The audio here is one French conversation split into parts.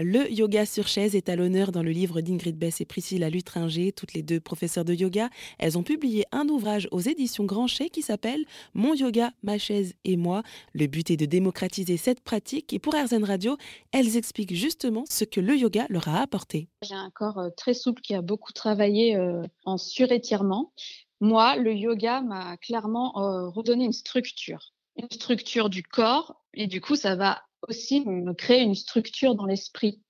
Le yoga sur chaise est à l'honneur dans le livre d'Ingrid Bess et Priscilla Lutringer, toutes les deux professeurs de yoga. Elles ont publié un ouvrage aux éditions Grancher qui s'appelle Mon yoga, ma chaise et moi. Le but est de démocratiser cette pratique et pour RZN Radio, elles expliquent justement ce que le yoga leur a apporté. J'ai un corps euh, très souple qui a beaucoup travaillé euh, en surétirement. Moi, le yoga m'a clairement euh, redonné une structure, une structure du corps et du coup, ça va aussi me créer une structure dans l'esprit.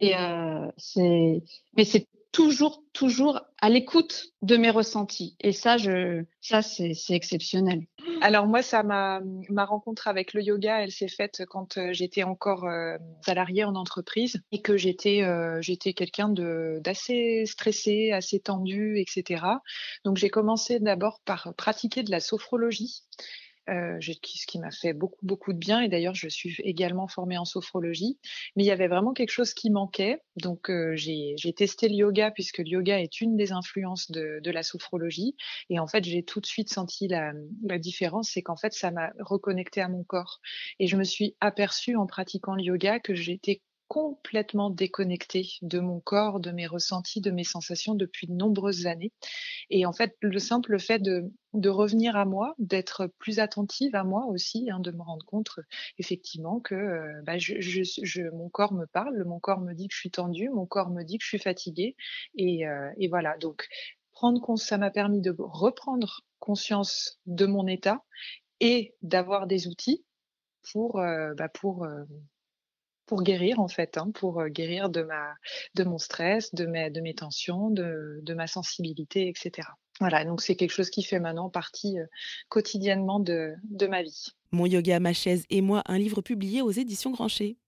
Et euh, c'est, mais c'est toujours, toujours à l'écoute de mes ressentis. Et ça, je, ça, c'est, c'est exceptionnel. Alors moi, ça m'a, ma rencontre avec le yoga, elle s'est faite quand euh, j'étais encore euh, salariée en entreprise et que j'étais, j'étais quelqu'un de d'assez stressé, assez tendu, etc. Donc j'ai commencé d'abord par pratiquer de la sophrologie. Euh, ce qui m'a fait beaucoup, beaucoup de bien. Et d'ailleurs, je suis également formée en sophrologie. Mais il y avait vraiment quelque chose qui manquait. Donc, euh, j'ai testé le yoga, puisque le yoga est une des influences de, la sophrologie. Et en fait, j'ai tout de suite senti la, la différence, c'est qu'en fait, ça m'a reconnecté à mon corps. Et je me suis aperçue en pratiquant le yoga que j'étais complètement déconnectée de mon corps, de mes ressentis, de mes sensations depuis de nombreuses années. Et en fait, le simple fait de, revenir à moi, d'être plus attentive à moi aussi, hein, de me rendre compte effectivement que euh, bah, je, mon corps me parle, mon corps me dit que je suis tendue, mon corps me dit que je suis fatiguée. Et, euh, voilà, donc prendre ça m'a permis de reprendre conscience de mon état et d'avoir des outils pour, euh, bah, pour pour guérir en fait, hein, pour guérir de ma de mon stress, de mes de mes tensions, de, de ma sensibilité, etc. Voilà, donc c'est quelque chose qui fait maintenant partie quotidiennement de, de ma vie. Mon yoga, ma chaise et moi, un livre publié aux éditions Grancher.